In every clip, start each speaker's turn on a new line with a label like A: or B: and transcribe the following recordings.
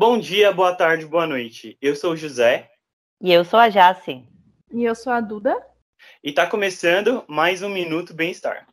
A: Bom dia, boa tarde, boa noite. Eu sou o José.
B: E eu sou a Jace.
C: E eu sou a Duda.
A: E tá começando mais um Minuto Bem-Estar.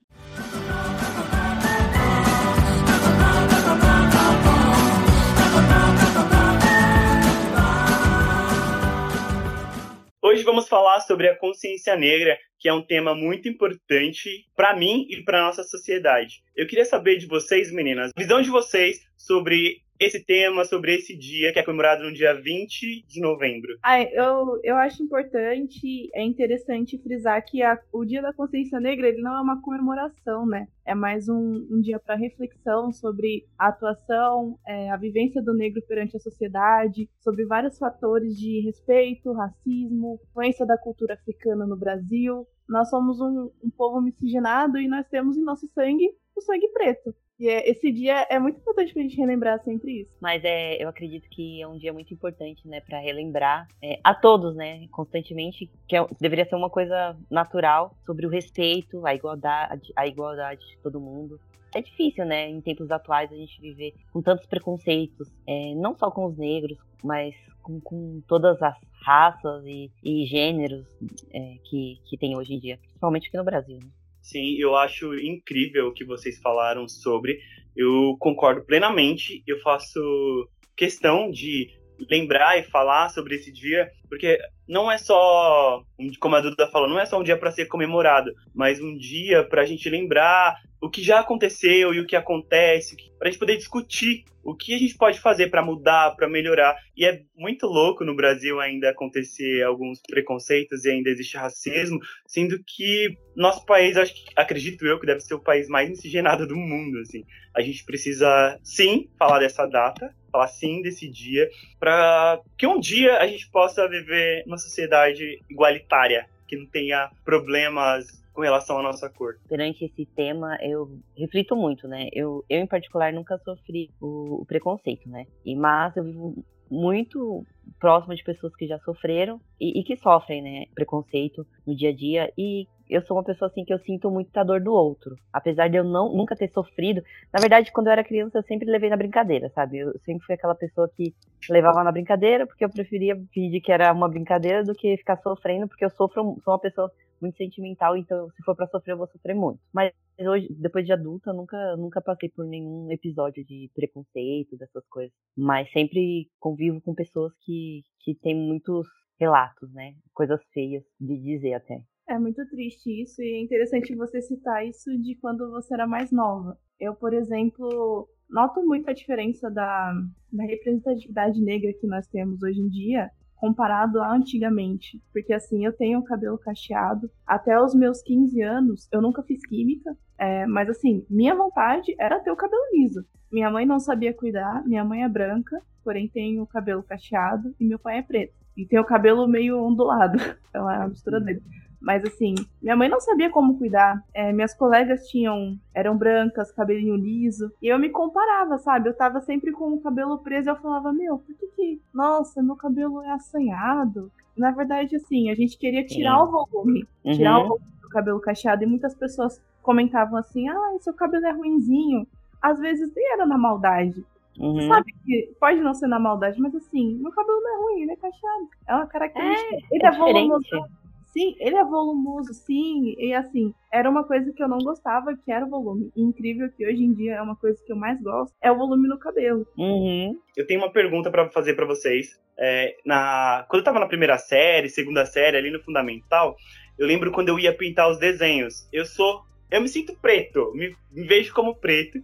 A: Hoje vamos falar sobre a consciência negra, que é um tema muito importante para mim e para nossa sociedade. Eu queria saber de vocês, meninas, a visão de vocês sobre esse tema, sobre esse dia que é comemorado no dia 20 de novembro?
C: Eu, eu acho importante, é interessante frisar que a, o Dia da Consciência Negra ele não é uma comemoração, né? É mais um, um dia para reflexão sobre a atuação, é, a vivência do negro perante a sociedade, sobre vários fatores de respeito, racismo, influência da cultura africana no Brasil. Nós somos um, um povo miscigenado e nós temos em nosso sangue o sangue preto. E é, esse dia é muito importante pra gente relembrar sempre isso.
B: Mas é, eu acredito que é um dia muito importante, né, para relembrar é, a todos, né, constantemente, que é, deveria ser uma coisa natural sobre o respeito, a igualdade, a igualdade de todo mundo. É difícil, né, em tempos atuais a gente viver com tantos preconceitos, é, não só com os negros, mas com, com todas as raças e, e gêneros é, que, que tem hoje em dia, principalmente aqui no Brasil. Né?
A: Sim, eu acho incrível o que vocês falaram sobre. Eu concordo plenamente. Eu faço questão de lembrar e falar sobre esse dia, porque não é só, como a Duda falou, não é só um dia para ser comemorado, mas um dia para a gente lembrar o que já aconteceu e o que acontece, para a gente poder discutir o que a gente pode fazer para mudar, para melhorar. E é muito louco no Brasil ainda acontecer alguns preconceitos e ainda existe racismo, sendo que nosso país, acho que, acredito eu, que deve ser o país mais miscigenado do mundo. Assim. A gente precisa, sim, falar dessa data, falar sim desse dia, para que um dia a gente possa viver numa sociedade igualitária, que não tenha problemas com relação à nossa cor.
B: Perante esse tema, eu reflito muito, né? Eu, eu em particular, nunca sofri o, o preconceito, né? E, mas eu vivo muito próximo de pessoas que já sofreram e, e, que sofrem, né, preconceito no dia a dia e eu sou uma pessoa assim que eu sinto muito a dor do outro, apesar de eu não nunca ter sofrido. Na verdade, quando eu era criança, eu sempre levei na brincadeira, sabe? Eu sempre fui aquela pessoa que levava na brincadeira porque eu preferia fingir que era uma brincadeira do que ficar sofrendo, porque eu sofro, sou uma pessoa muito sentimental, então se for para sofrer, eu vou sofrer muito. Mas hoje, depois de adulta, nunca, nunca passei por nenhum episódio de preconceito, dessas coisas. Mas sempre convivo com pessoas que, que têm muitos relatos, né? Coisas feias de dizer até.
C: É muito triste isso, e é interessante você citar isso de quando você era mais nova. Eu, por exemplo, noto muito a diferença da, da representatividade negra que nós temos hoje em dia comparado a antigamente. Porque assim, eu tenho o cabelo cacheado. Até os meus 15 anos, eu nunca fiz química. É, mas assim, minha vontade era ter o cabelo liso. Minha mãe não sabia cuidar, minha mãe é branca, porém tem o cabelo cacheado, e meu pai é preto. E tem o cabelo meio ondulado. Então é a mistura dele. Mas assim, minha mãe não sabia como cuidar. É, minhas colegas tinham, eram brancas, cabelinho liso. E eu me comparava, sabe? Eu tava sempre com o cabelo preso e eu falava, meu, por que que, nossa, meu cabelo é assanhado? Na verdade, assim, a gente queria tirar o volume. Uhum. Tirar o volume do cabelo cacheado. E muitas pessoas comentavam assim, ah, seu cabelo é ruinzinho. Às vezes nem era na maldade. Uhum. Sabe que pode não ser na maldade, mas assim, meu cabelo não é ruim, ele é cacheado. É uma característica.
B: É, ele é, é volumoso.
C: Sim, ele é volumoso, sim. E assim, era uma coisa que eu não gostava, que era o volume. E incrível que hoje em dia é uma coisa que eu mais gosto, é o volume no cabelo.
A: Uhum. Eu tenho uma pergunta para fazer para vocês. É, na... Quando eu tava na primeira série, segunda série, ali no Fundamental, eu lembro quando eu ia pintar os desenhos. Eu sou. Eu me sinto preto, me, me vejo como preto,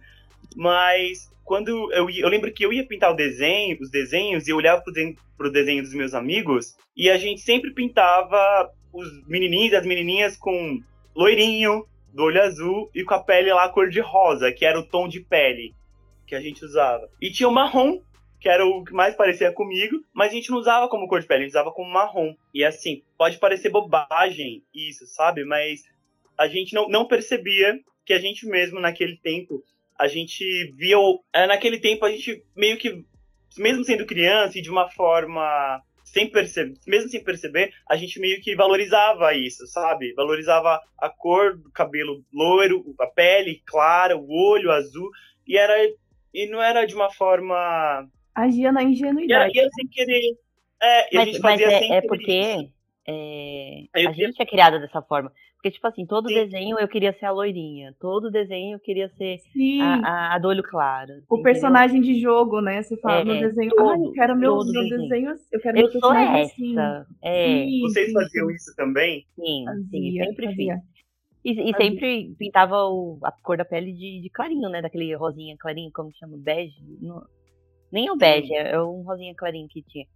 A: mas quando eu, eu lembro que eu ia pintar o desenho, os desenhos, e eu olhava pro, pro desenho dos meus amigos, e a gente sempre pintava os menininhos e as menininhas com loirinho, do olho azul e com a pele lá cor de rosa, que era o tom de pele que a gente usava. E tinha o marrom, que era o que mais parecia comigo, mas a gente não usava como cor de pele, a gente usava como marrom. E assim, pode parecer bobagem isso, sabe? Mas a gente não, não percebia que a gente mesmo naquele tempo, a gente via. É, naquele tempo a gente meio que, mesmo sendo criança e de uma forma sem perceber, mesmo sem perceber, a gente meio que valorizava isso, sabe? Valorizava a cor do cabelo loiro, a pele clara, o olho azul, e era e não era de uma forma
C: Agia na ingenuidade.
A: E era, sem querer. É, e
B: mas,
A: a gente fazia
B: mas é,
A: sem
B: é porque é, a
A: queria-
B: gente é criada dessa forma. Porque, tipo assim, todo
A: Sim.
B: desenho eu queria ser a loirinha. Todo desenho eu queria ser a, a, a do olho claro.
C: o
B: entendeu?
C: personagem de jogo, né? Você fala
B: É,
C: no desenho,
B: todo,
C: ah, eu quero meu,
B: todo
C: meu
B: desenho.
C: desenho, eu quero
B: Eu
C: meu
B: sou
C: personagem
B: essa.
C: assim.
B: É,
C: Sim,
A: Vocês
C: sim,
A: faziam
C: sim.
A: isso também?
B: sim, sim.
C: Fazia,
B: Sempre fiz.
C: fazia.
B: E, e
C: Fazia.
B: sempre pintava o- a cor da pele de, de clarinho, né? Daquele rosinha clarinho, como que chama? Bege? Nem é o bege, é é um rosinha clarinho que tinha.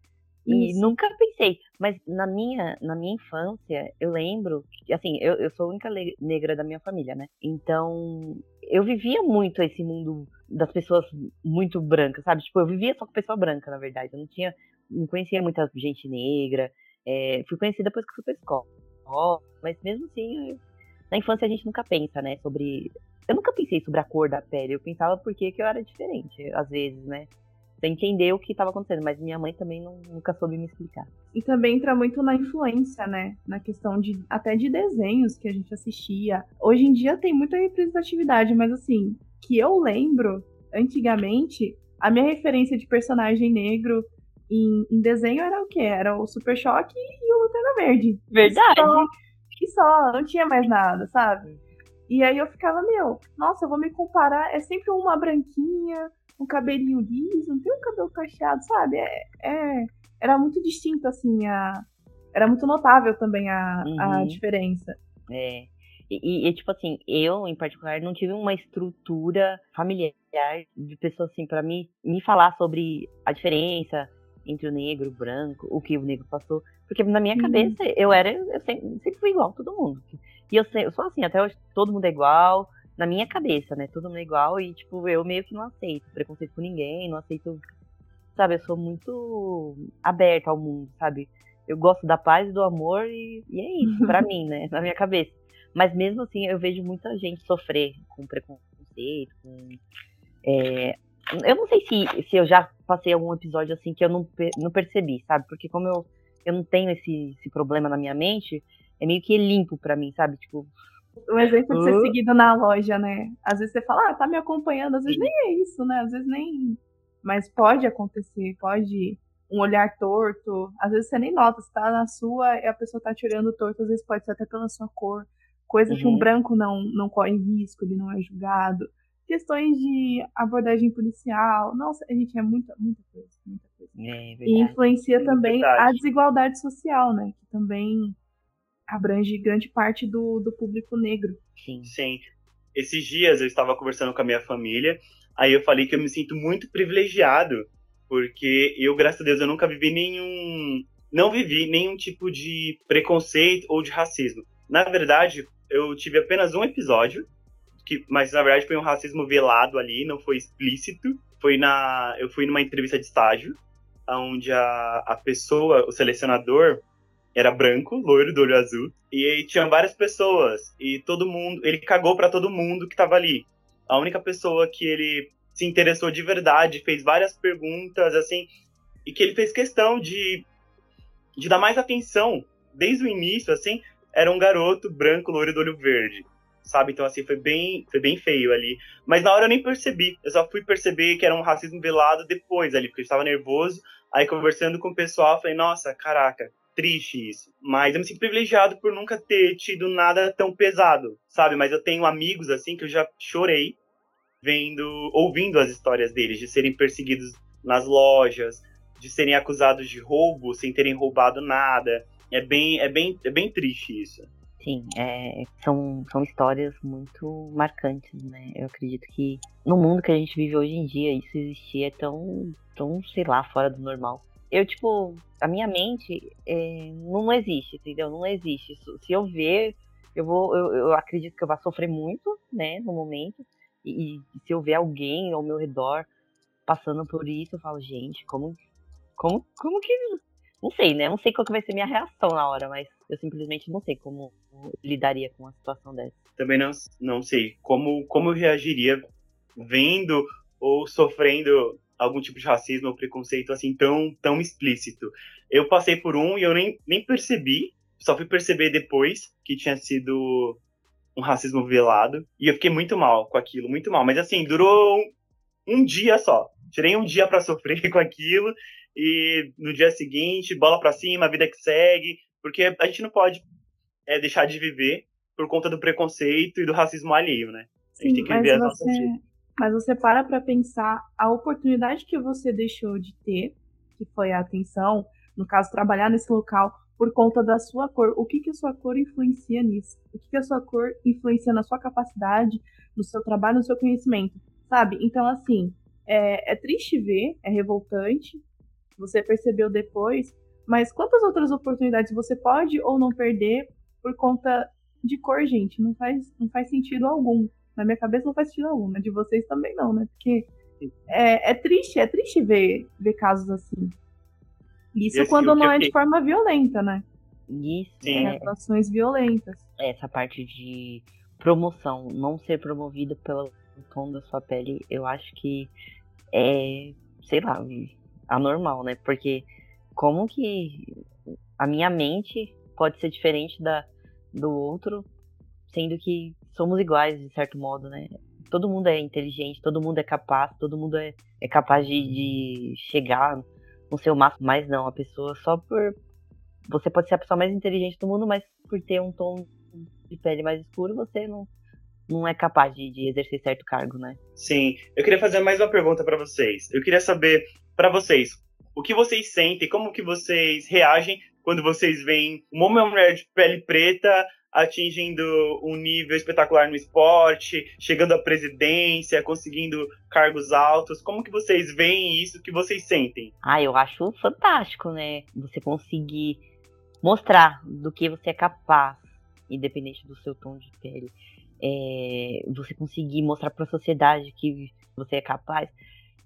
B: E
C: Isso.
B: nunca pensei, mas na minha, na minha infância, eu lembro, que, assim, eu, eu sou a única negra da minha família, né? Então, eu vivia muito esse mundo das pessoas muito brancas, sabe? Tipo, eu vivia só com pessoa branca, na verdade. Eu não tinha, não conhecia muita gente negra. é, fui conhecida depois que fui pra escola. Mas mesmo assim, eu- na infância a gente nunca pensa, né, sobre... Eu nunca pensei sobre a cor da pele, eu pensava por que que eu era diferente, às vezes, né? Sem entender o que estava acontecendo, mas minha mãe também não- nunca soube me explicar.
C: E também entra muito na influência, né? Na questão de até de desenhos que a gente assistia. Hoje em dia tem muita representatividade, mas assim, que eu lembro, antigamente, a minha referência de personagem negro em, em desenho era o quê? Era o Super Choque e o Lanterna Verde.
B: Verdade.
C: Só, e só, não tinha mais nada, sabe? E aí eu ficava, meu, nossa, eu vou me comparar, é sempre uma branquinha, um cabelinho liso, não tem um cabelo cacheado, sabe? É, é- era muito distinto, assim, a. Era muito notável também a, a
B: Uhum.
C: diferença.
B: É. E, e- tipo assim, eu, em particular, não tive uma estrutura familiar de pessoas assim pra me, me falar sobre a diferença entre o negro, o branco, o que o negro passou. Porque na minha cabeça eu era, eu sempre, sempre fui igual a todo mundo. E eu, eu sou assim, até hoje todo mundo é igual, na minha cabeça, né? Todo mundo é igual e, tipo, eu meio que não aceito preconceito com ninguém, não aceito. Sabe, eu sou muito aberta ao mundo, sabe? Eu gosto da paz e do amor e, e é isso, pra mim, né? Na minha cabeça. Mas mesmo assim, eu vejo muita gente sofrer com preconceito, com. é, Eu não sei se, se eu já passei algum episódio assim que eu não, não percebi, sabe? Porque como eu, eu não tenho esse, esse problema na minha mente, é meio que limpo pra mim, sabe? Tipo,
C: O exemplo de ser seguido na loja, né? Às vezes você fala, ah, tá me acompanhando, às vezes nem é isso, né? Às vezes nem. Mas pode acontecer, pode um olhar torto. Às vezes você nem nota, você tá na sua e a pessoa tá te olhando torto, às vezes pode ser até pela sua cor. Coisa que um
B: Uhum.
C: branco não, não corre risco, ele não é julgado. Questões de abordagem policial. Nossa, a gente é muita, muita coisa, muita coisa.
B: é
C: E
B: verdade.
C: influencia
A: Sim,
C: também a desigualdade social, né? Que também abrange grande parte do, do público negro.
B: Sim.
A: Sim. Esses dias eu estava conversando com a minha família, aí eu falei que eu me sinto muito privilegiado, porque eu, graças a Deus, eu nunca vivi nenhum. Não vivi nenhum tipo de preconceito ou de racismo. Na verdade, eu tive apenas um episódio, que, mas na verdade foi um racismo velado ali, não foi explícito. Foi na. Eu fui numa entrevista de estágio, onde a, a pessoa, o selecionador, era branco, loiro, do olho azul. E tinha várias pessoas. E todo mundo. Ele cagou pra todo mundo que tava ali. A única pessoa que ele se interessou de verdade, fez várias perguntas, assim. E que ele fez questão de, de dar mais atenção desde o início, assim. Era um garoto branco, loiro do olho verde. Sabe? Então, assim, foi bem, foi bem feio ali. Mas na hora eu nem percebi. Eu só fui perceber que era um racismo velado depois ali, porque eu estava nervoso. Aí, conversando com o pessoal, falei, nossa, caraca, triste isso. Mas eu me sinto privilegiado por nunca ter tido nada tão pesado, sabe? Mas eu tenho amigos, assim, que eu já chorei vendo, ouvindo as histórias deles, de serem perseguidos nas lojas, de serem acusados de roubo sem terem roubado nada. É bem, é bem, é bem triste isso.
B: Sim, é, são, são histórias muito marcantes, né? Eu acredito que no mundo que a gente vive hoje em dia, isso existir é tão, tão, sei lá, fora do normal. Eu, tipo, a minha mente é, não existe, entendeu? Não existe. Se- eu ver, eu vou, eu, eu acredito que eu vou sofrer muito, né, no momento. E, e se eu ver alguém ao meu redor passando por isso, eu falo, gente, como, como, como que não sei, né? Não sei qual que vai ser minha reação na hora, mas eu simplesmente não sei como lidaria com uma situação dessa.
A: Também não, não sei como, como eu reagiria vendo ou sofrendo algum tipo de racismo ou preconceito assim tão, tão explícito. Eu passei por um e eu nem, nem percebi, só fui perceber depois que tinha sido um racismo velado. E eu fiquei muito mal com aquilo, muito mal. Mas assim, durou um, um dia só. Tirei um dia para sofrer com aquilo e no dia seguinte, bola para cima, vida que segue, porque a gente não pode é, deixar de viver por conta do preconceito e do racismo alheio, né? A gente
C: Sim,
A: tem que viver as
C: mas
A: nossas
C: você,
A: vidas.
C: Mas você para pra pensar a oportunidade que você deixou de ter, que foi a atenção, no caso, trabalhar nesse local por conta da sua cor. O que, que a sua cor influencia nisso? O que, que a sua cor influencia na sua capacidade, no seu trabalho, no seu conhecimento? Sabe? Então, assim, é, é triste ver, é revoltante, você percebeu depois, mas quantas outras oportunidades você pode ou não perder por conta de cor, gente? Não faz, não faz sentido algum. Na minha cabeça não faz sentido algum, na de vocês também não, né? Porque é, é triste, é triste ver, ver casos assim. Isso quando
A: que eu
C: não é de forma violenta, né?
B: Isso,
A: Sim.
B: é,
C: Atuações violentas.
B: essa parte de promoção, não ser promovido pelo tom da sua pele, eu acho que é, sei lá, anormal, né? Porque como que a minha mente pode ser diferente da do outro, sendo que somos iguais de certo modo, né? Todo mundo é inteligente, todo mundo é capaz, todo mundo é, é capaz de, de chegar no seu máximo, mas não, a pessoa só por você pode ser a pessoa mais inteligente do mundo, mas por ter um tom de pele mais escuro, você não, não é capaz de, de exercer certo cargo, né?
A: Sim, eu queria fazer mais uma pergunta para vocês. Eu queria saber para vocês o que vocês sentem, como que vocês reagem quando vocês veem uma mulher de pele preta atingindo um nível espetacular no esporte, chegando à presidência, conseguindo cargos altos. Como que vocês veem isso? Que vocês sentem?
B: Ah, eu acho fantástico, né? Você conseguir mostrar do que você é capaz, independente do seu tom de pele. É, você conseguir mostrar para a sociedade que você é capaz,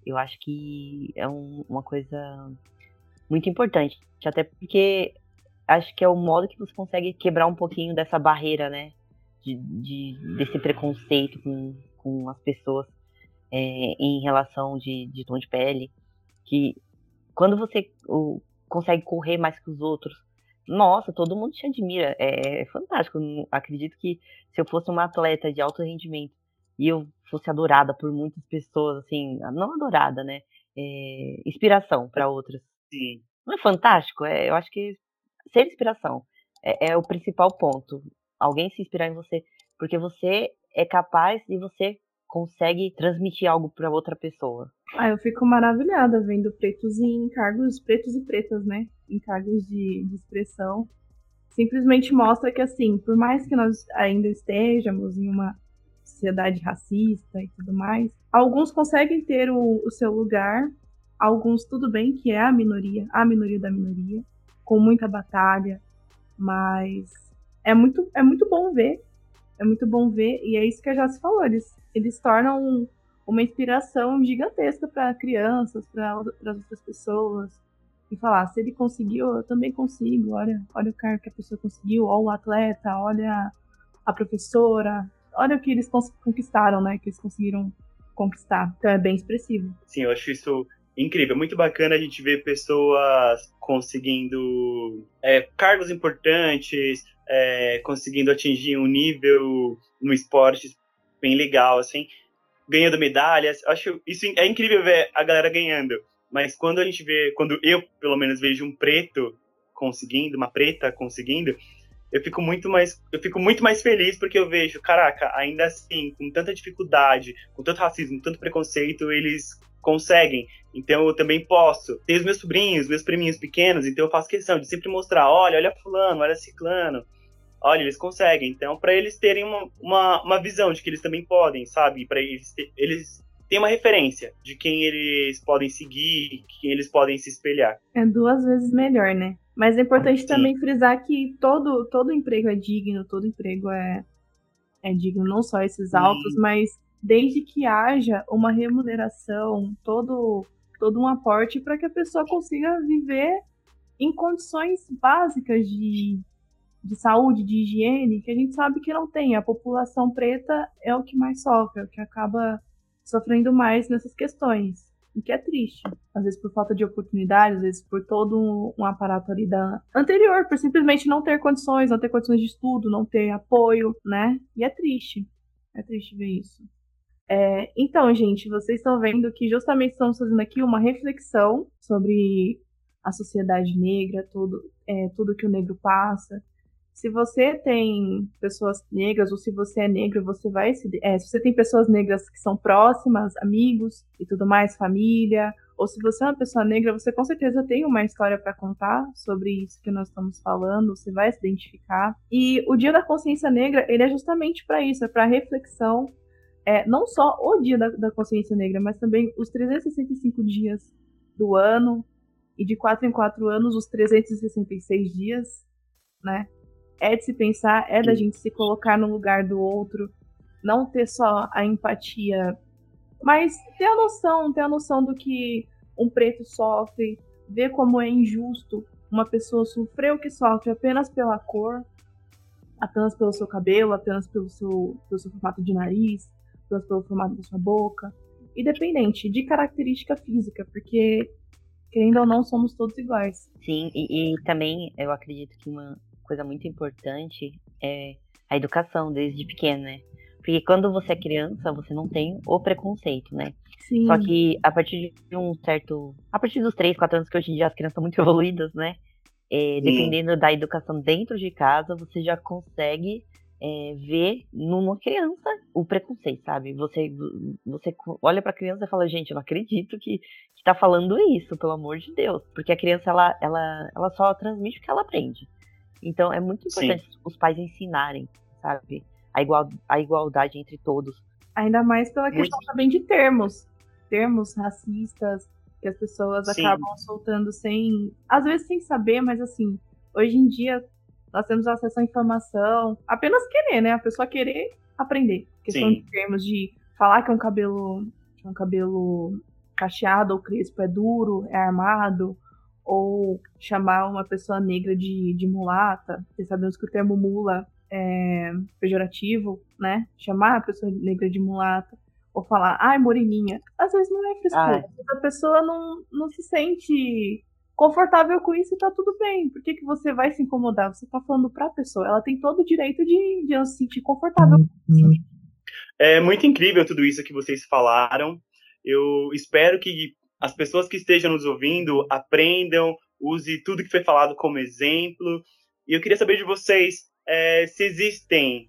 B: eu acho que é um- uma coisa muito importante. Até porque acho que é o modo que você consegue quebrar um pouquinho dessa barreira, né? De, de- desse preconceito com, com as pessoas é, em relação de, de tom de pele. Que quando você o, consegue correr mais que os outros, nossa, todo mundo te admira. É, é fantástico. Eu Acredito que se eu fosse uma atleta de alto rendimento e eu fosse adorada por muitas pessoas, assim, não adorada, né? É, inspiração para outras.
A: Sim.
B: Não é fantástico? É, eu acho que ser inspiração é, é o principal ponto. Alguém se inspirar em você, porque você é capaz e você consegue transmitir algo para outra pessoa.
C: Ah, eu fico maravilhada vendo pretos em cargos, pretos e pretas, né? Em cargos de, de expressão. Simplesmente mostra que, assim, por mais que nós ainda estejamos em uma sociedade racista e tudo mais, alguns conseguem ter o, o seu lugar, alguns, tudo bem, que é a minoria, a minoria da minoria, com muita batalha, mas é muito, é muito bom ver. É muito bom ver, e é isso que a Joyce falou, eles, eles tornam uma inspiração gigantesca para crianças, para as outras pessoas. E falar, se ele conseguiu, eu também consigo. Olha, olha o cara que a pessoa conseguiu, olha o atleta, olha a professora, olha o que eles conquistaram, né? Que eles conseguiram conquistar. Então é bem expressivo.
A: Sim, eu acho isso incrível. Muito bacana a gente ver pessoas conseguindo é, cargos importantes, é, conseguindo atingir um nível no esporte bem legal, assim, ganhando medalhas. Acho isso é incrível ver a galera ganhando. Mas quando a gente vê, quando eu pelo menos vejo um preto conseguindo, uma preta conseguindo, eu fico muito mais, eu fico muito mais feliz porque eu vejo, caraca, ainda assim, com tanta dificuldade, com tanto racismo, tanto preconceito, eles conseguem. Então eu também posso. Tem os meus sobrinhos, meus priminhos pequenos, então eu faço questão de sempre mostrar, olha, olha fulano, olha ciclano. Olha, eles conseguem. Então, para eles terem uma, uma, uma visão de que eles também podem, sabe? Para eles, ter- eles têm uma referência de quem eles podem seguir, quem eles podem se espelhar.
C: É duas vezes melhor, né? Mas é importante
A: Sim.
C: também frisar que todo, todo emprego é digno, todo emprego é, é digno, não só esses
A: Sim.
C: altos, mas desde que haja uma remuneração, todo, todo um aporte para que a pessoa consiga viver em condições básicas de, de saúde, de higiene, que a gente sabe que não tem. A população preta é o que mais sofre, é o que acaba sofrendo mais nessas questões. O que é triste. Às vezes por falta de oportunidade, às vezes por todo um, um aparato ali da anterior, por simplesmente não ter condições, não ter condições de estudo, não ter apoio, né? E é triste. É triste ver isso. É, então, gente, vocês estão vendo que justamente estamos fazendo aqui uma reflexão sobre a sociedade negra, tudo, é, tudo que o negro passa. Se você tem pessoas negras, ou se você é negro, você vai se. É, se você tem pessoas negras que são próximas, amigos e tudo mais, família, ou se você é uma pessoa negra, você com certeza tem uma história para contar sobre isso que nós estamos falando, você vai se identificar. E o Dia da Consciência Negra, ele é justamente para isso, é para reflexão. É, não só o Dia da, da Consciência Negra, mas também os 365 dias do ano, e de quatro em quatro anos, os 366 dias, né? É de se pensar, é da gente se colocar no lugar do outro, não ter só a empatia, mas ter a noção, ter a noção do que um preto sofre, ver como é injusto uma pessoa sofrer o que sofre apenas pela cor, apenas pelo seu cabelo, apenas pelo seu, pelo seu formato de nariz, apenas pelo formato da sua boca, independente de característica física, porque querendo ou não somos todos iguais.
B: Sim, e, e também eu acredito que uma coisa muito importante é a educação desde pequeno, né? Porque quando você é criança, você não tem o preconceito, né? Sim. Só que a partir de um certo. A partir dos 3, 4 anos, que hoje em dia as crianças são muito evoluídas, né? É, dependendo da educação dentro de casa, você já consegue é, ver numa criança o preconceito, sabe? Você, você olha pra criança e fala, gente, eu não acredito que, que tá falando isso, pelo amor de Deus. Porque a criança, ela, ela, ela só transmite o que ela aprende. Então, é muito importante Sim. os pais ensinarem, sabe? a, igual, a igualdade entre todos.
C: Ainda mais pela questão Muito... também de termos. Termos racistas que as pessoas Sim. acabam soltando sem. Às vezes sem saber, mas assim, hoje em dia nós temos acesso à informação. Apenas querer, né? A pessoa querer aprender. Questão Sim. de termos de falar que um cabelo. Um cabelo cacheado ou crespo é duro, é armado, ou chamar uma pessoa negra de, de mulata. Vocês sabemos que o termo mula é, pejorativo, né? Chamar a pessoa negra de mulata, ou falar, ai, moreninha. Às vezes não é frescura. A pessoa não, não se sente confortável com isso e tá tudo bem. Por que, que você vai se incomodar? Você tá falando pra pessoa. Ela tem todo o direito de, de se sentir confortável com isso.
A: É muito incrível tudo isso que vocês falaram. Eu espero que as pessoas que estejam nos ouvindo aprendam, use tudo que foi falado como exemplo. E eu queria saber de vocês, é, se existem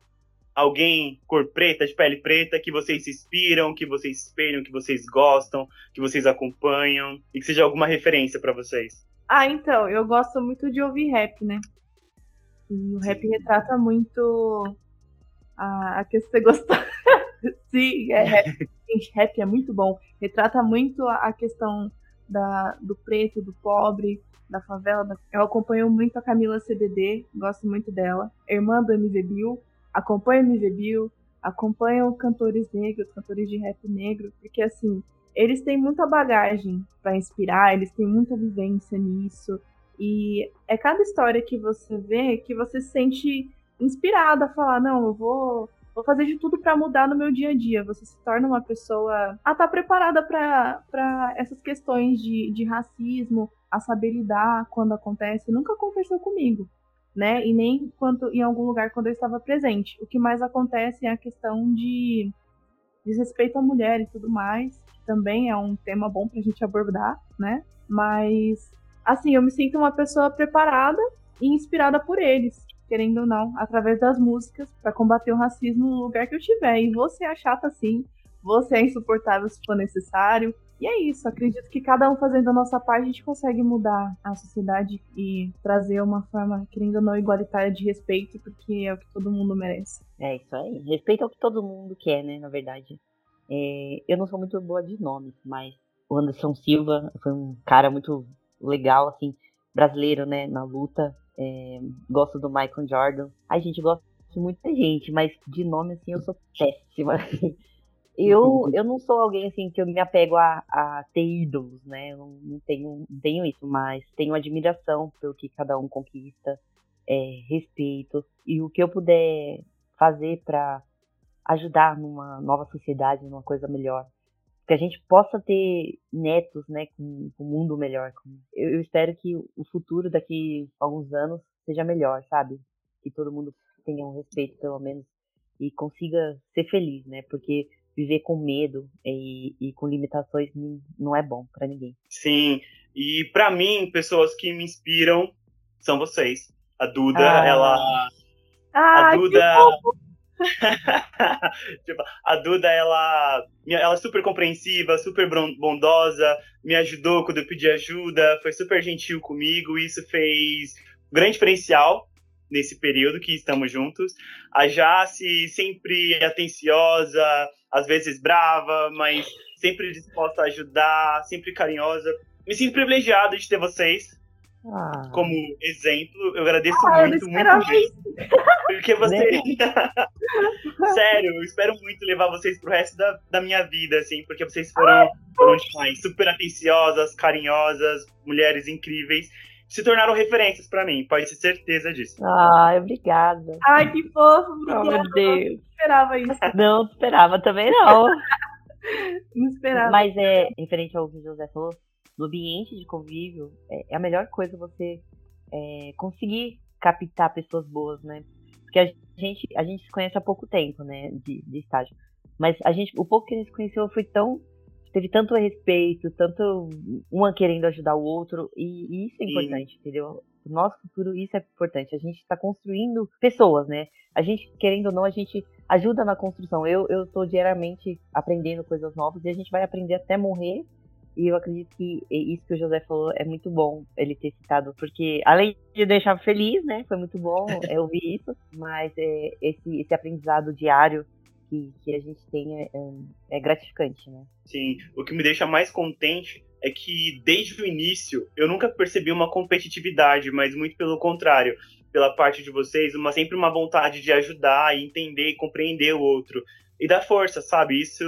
A: alguém cor preta, de pele preta, que vocês se inspiram, que vocês espelham, que vocês gostam, que vocês acompanham, e que seja alguma referência para vocês.
C: Ah, então, eu gosto muito de ouvir rap, né? E o rap retrata muito a, a que você gostou. Sim, é rap. Gente, rap é muito bom. Retrata muito a, a questão da, do preto, do pobre, da favela. Da... Eu acompanho muito a Camila CDD, gosto muito dela. Irmã do MV Bill, acompanho o MV Bill, acompanho cantores negros, cantores de rap negro, porque assim, eles têm muita bagagem para inspirar, eles têm muita vivência nisso. E é cada história que você vê que você se sente inspirada a falar, não, eu vou vou fazer de tudo para mudar no meu dia a dia. Você se torna uma pessoa a estar tá preparada para essas questões de, de racismo, a saber lidar quando acontece. Nunca aconteceu comigo, né? E nem quando em algum lugar quando eu estava presente. O que mais acontece é a questão de desrespeito à mulher e tudo mais, que também é um tema bom para a gente abordar, né? Mas assim, eu me sinto uma pessoa preparada e inspirada por eles querendo ou não, através das músicas, para combater o racismo no lugar que eu estiver. E você é chata sim, você é insuportável se for necessário. E é isso, acredito que cada um fazendo a nossa parte, a gente consegue mudar a sociedade e trazer uma forma, querendo ou não, igualitária de respeito, porque é o que todo mundo merece.
B: É isso aí. Respeito é o que todo mundo quer, né, na verdade. É, eu não sou muito boa de nomes, mas o Anderson Silva foi um cara muito legal, assim, brasileiro, né, na luta é, gosto do Michael Jordan. A gente gosta de muita gente, mas de nome assim eu sou péssima. Eu, eu não sou alguém assim que eu me apego a, a ter ídolos, né? Eu não, não tenho, não tenho isso, mas tenho admiração pelo que cada um conquista, é, respeito e o que eu puder fazer para ajudar numa nova sociedade, numa coisa melhor que a gente possa ter netos, né, com, com um mundo melhor. Eu, eu, espero que o futuro daqui a alguns anos seja melhor, sabe? Que todo mundo tenha um respeito, pelo menos, e consiga ser feliz, né? Porque viver com medo e, e com limitações não é bom para ninguém.
A: Sim, e para mim, pessoas que me inspiram são vocês. A Duda, ah. ela.
C: Ah,
A: a Duda. tipo, a Duda, ela, ela é super compreensiva, super bondosa, me ajudou quando eu pedi ajuda, foi super gentil comigo, isso fez um grande diferencial nesse período que estamos juntos. A Jace, sempre atenciosa, às vezes brava, mas sempre disposta a ajudar, sempre carinhosa. Me sinto privilegiado de ter vocês ah. como exemplo. Eu agradeço ah, muito, eu muito, muito. Porque você. Sério, eu espero muito levar vocês pro resto da, da minha vida, assim, porque vocês foram, foram demais, super atenciosas, carinhosas, mulheres incríveis. Se tornaram referências para mim, pode ter certeza disso.
B: Ai, obrigada.
C: Ai, que fofo,
B: obrigada. Oh, meu Deus.
C: Não esperava isso.
B: Não esperava também, não.
C: Não esperava.
B: Mas é, referente ao que o José falou, no ambiente de convívio, é, é a melhor coisa você é, conseguir captar pessoas boas, né? Porque a gente, a gente se conhece há pouco tempo, né, de, de estágio. Mas a gente, o pouco que a gente se conheceu foi tão teve tanto respeito, tanto uma querendo ajudar o outro, e, e isso é importante, Sim. entendeu? O nosso futuro, isso é importante. A gente está construindo pessoas, né? A gente, querendo ou não, a gente ajuda na construção. Eu, eu tô diariamente aprendendo coisas novas e a gente vai aprender até morrer e eu acredito que isso que o José falou é muito bom ele ter citado, porque além de deixar feliz, né? Foi muito bom eu ouvir isso, mas é, esse, esse aprendizado diário que, que a gente tem é, é, é gratificante, né?
A: Sim, o que me deixa mais contente é que desde o início eu nunca percebi uma competitividade, mas muito pelo contrário, pela parte de vocês, uma sempre uma vontade de ajudar e entender e compreender o outro e dar força, sabe? Isso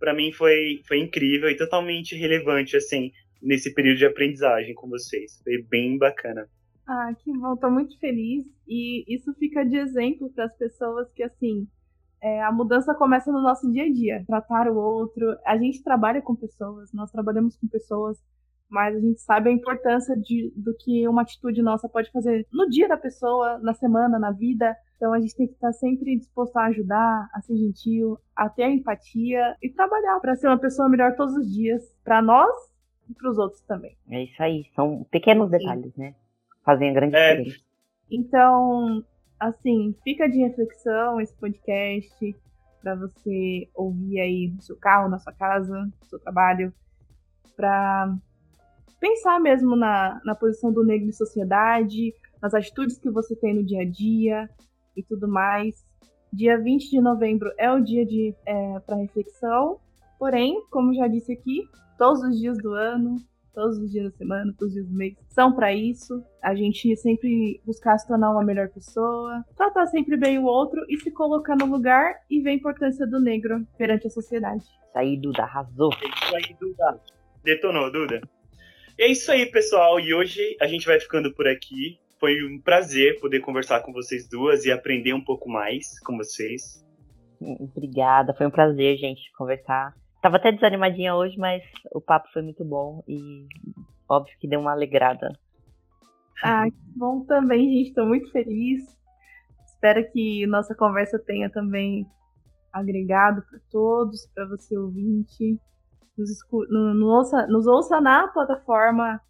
A: para mim foi, foi incrível e totalmente relevante, assim, nesse período de aprendizagem com vocês. Foi bem bacana.
C: Ah, que bom, tô muito feliz. E isso fica de exemplo para as pessoas que, assim, é, a mudança começa no nosso dia a dia. Tratar o outro. A gente trabalha com pessoas, nós trabalhamos com pessoas, mas a gente sabe a importância de, do que uma atitude nossa pode fazer no dia da pessoa, na semana, na vida. Então a gente tem que estar sempre disposto a ajudar, a ser gentil, a ter empatia e trabalhar para ser uma pessoa melhor todos os dias, para nós e para os outros também.
B: É isso aí, são pequenos Sim. detalhes, né? Fazem a grande é. diferença.
C: Então, assim, fica de reflexão esse podcast para você ouvir aí no seu carro, na sua casa, no seu trabalho, para pensar mesmo na, na posição do negro em sociedade, nas atitudes que você tem no dia a dia, e tudo mais. Dia 20 de novembro é o dia de é, para reflexão. Porém, como já disse aqui, todos os dias do ano, todos os dias da semana, todos os dias do mês são para isso. A gente sempre buscar se tornar uma melhor pessoa, tratar sempre bem o outro e se colocar no lugar e ver a importância do negro perante a sociedade.
B: Isso aí, Duda, arrasou.
A: É isso aí, Duda. Detonou, Duda. E é isso aí, pessoal. E hoje a gente vai ficando por aqui. Foi um prazer poder conversar com vocês duas e aprender um pouco mais com vocês.
B: Obrigada, foi um prazer, gente, conversar. Tava até desanimadinha hoje, mas o papo foi muito bom e óbvio que deu uma alegrada.
C: Ah, que bom também, gente. Estou muito feliz. Espero que nossa conversa tenha também agregado para todos, para você ouvinte. Nos, nos, ouça, nos ouça na plataforma,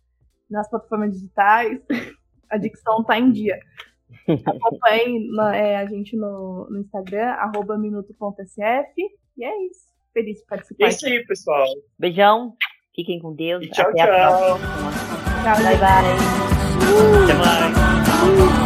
C: nas plataformas digitais. a dicção tá em dia. Acompanhe é, a gente no, no Instagram, arroba minuto.sf. E é isso feliz de participar.
A: É isso aí, pessoal.
B: Beijão. Fiquem com Deus.
A: E tchau, Até tchau.
B: Tchau, bye, bye. Uh, Até mais. Uh.